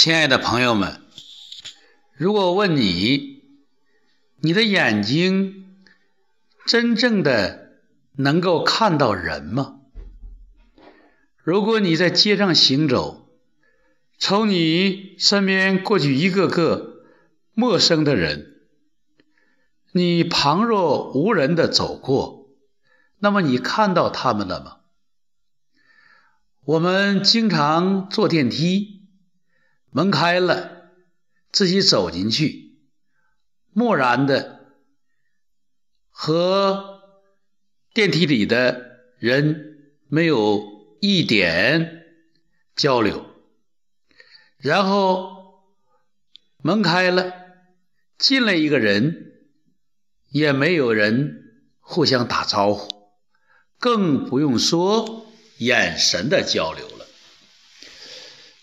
亲爱的朋友们，如果问你，你的眼睛真正的能够看到人吗？如果你在街上行走，从你身边过去一个个陌生的人，你旁若无人的走过，那么你看到他们了吗？我们经常坐电梯，门开了，自己走进去，漠然的和电梯里的人没有一点交流，然后门开了，进来一个人，也没有人互相打招呼，更不用说。眼神的交流了，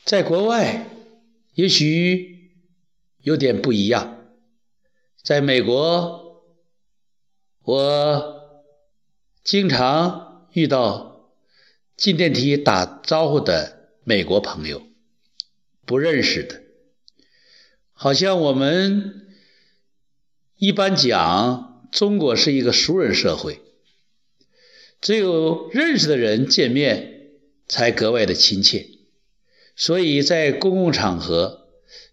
在国外也许有点不一样。在美国，我经常遇到进电梯打招呼的美国朋友，不认识的，好像我们一般讲中国是一个熟人社会。只有认识的人见面才格外的亲切，所以在公共场合，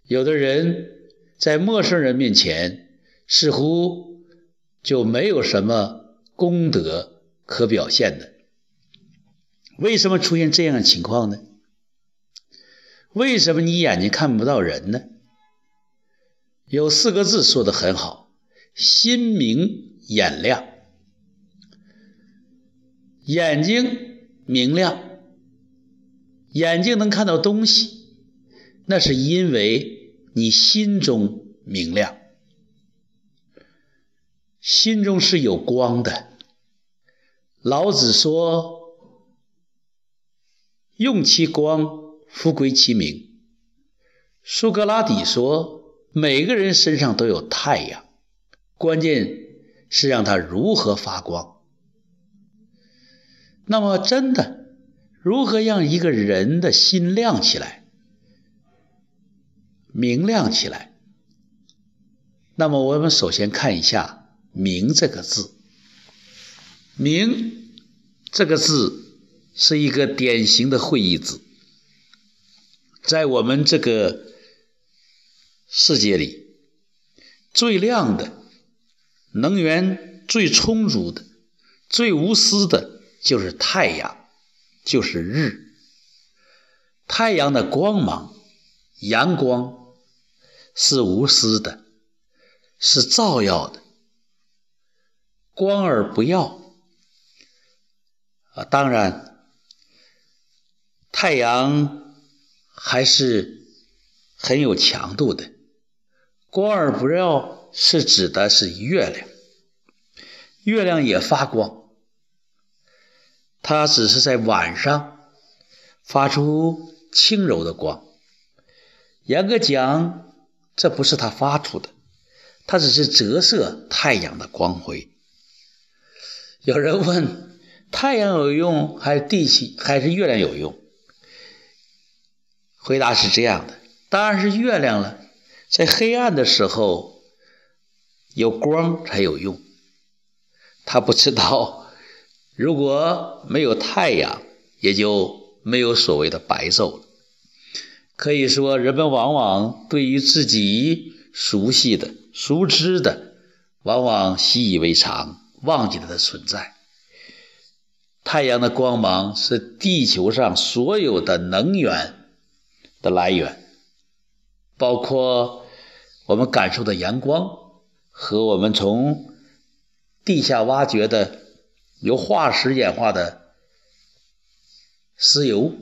有的人在陌生人面前似乎就没有什么功德可表现的。为什么出现这样的情况呢？为什么你眼睛看不到人呢？有四个字说的很好：心明眼亮。眼睛明亮，眼睛能看到东西，那是因为你心中明亮，心中是有光的。老子说：“用其光，复归其明。”苏格拉底说：“每个人身上都有太阳，关键是让它如何发光。”那么，真的，如何让一个人的心亮起来、明亮起来？那么，我们首先看一下“明”这个字。“明”这个字是一个典型的会意字，在我们这个世界里，最亮的、能源最充足的、最无私的。就是太阳，就是日。太阳的光芒，阳光是无私的，是照耀的，光而不耀。啊，当然，太阳还是很有强度的。光而不耀是指的是月亮，月亮也发光。它只是在晚上发出轻柔的光，严格讲，这不是它发出的，它只是折射太阳的光辉。有人问：太阳有用还是地气还是月亮有用？回答是这样的：当然是月亮了，在黑暗的时候有光才有用。他不知道。如果没有太阳，也就没有所谓的白昼了。可以说，人们往往对于自己熟悉的、熟知的，往往习以为常，忘记了它的存在。太阳的光芒是地球上所有的能源的来源，包括我们感受的阳光和我们从地下挖掘的。由化石演化的石油，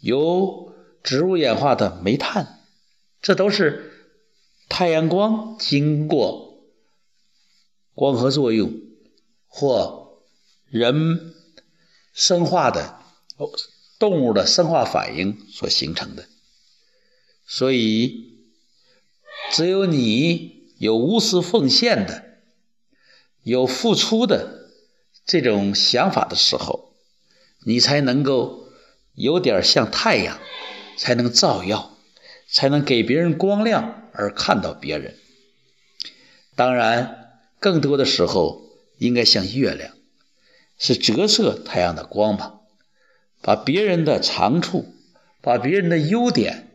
由植物演化的煤炭，这都是太阳光经过光合作用或人生化的动物的生化反应所形成的。所以，只有你有无私奉献的，有付出的。这种想法的时候，你才能够有点像太阳，才能照耀，才能给别人光亮而看到别人。当然，更多的时候应该像月亮，是折射太阳的光芒，把别人的长处，把别人的优点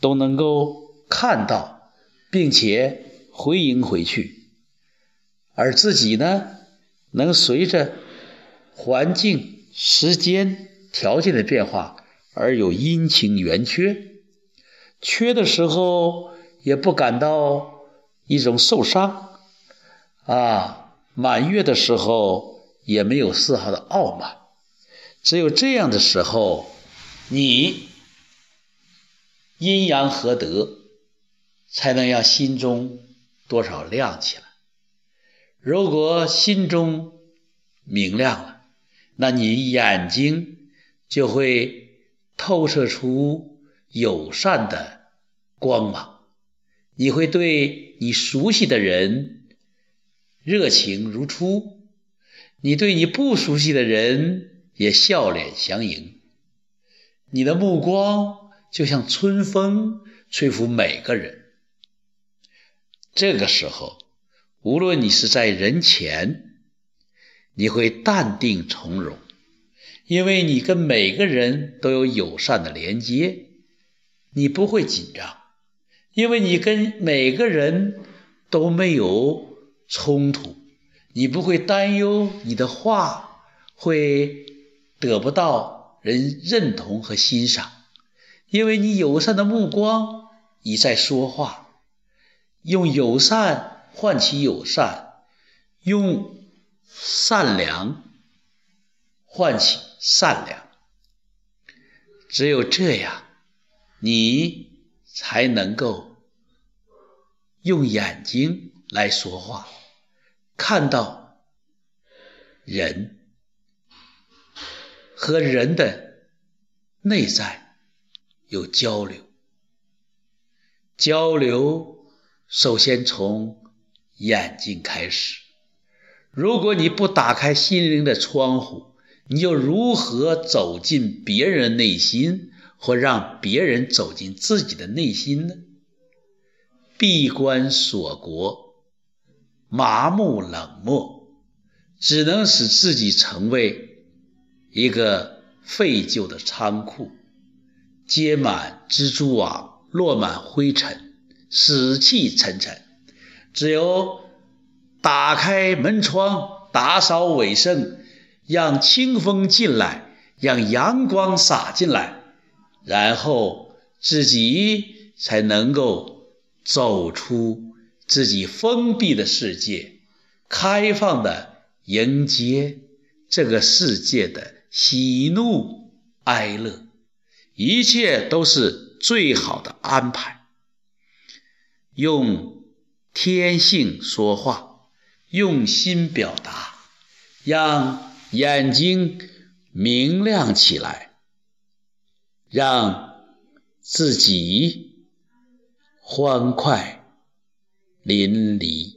都能够看到，并且回应回去，而自己呢，能随着环境、时间、条件的变化。而有阴晴圆缺，缺的时候也不感到一种受伤，啊，满月的时候也没有丝毫的傲慢。只有这样的时候，你阴阳合德，才能让心中多少亮起来。如果心中明亮了，那你眼睛就会。透射出友善的光芒，你会对你熟悉的人热情如初，你对你不熟悉的人也笑脸相迎。你的目光就像春风，吹拂每个人。这个时候，无论你是在人前，你会淡定从容。因为你跟每个人都有友善的连接，你不会紧张；因为你跟每个人都没有冲突，你不会担忧你的话会得不到人认同和欣赏；因为你友善的目光你在说话，用友善唤起友善，用善良唤起。善良，只有这样，你才能够用眼睛来说话，看到人和人的内在有交流。交流首先从眼睛开始。如果你不打开心灵的窗户，你又如何走进别人内心，或让别人走进自己的内心呢？闭关锁国，麻木冷漠，只能使自己成为一个废旧的仓库，结满蜘蛛网，落满灰尘，死气沉沉。只有打开门窗，打扫卫生。让清风进来，让阳光洒进来，然后自己才能够走出自己封闭的世界，开放的迎接这个世界的喜怒哀乐，一切都是最好的安排。用天性说话，用心表达，让。眼睛明亮起来，让自己欢快淋漓。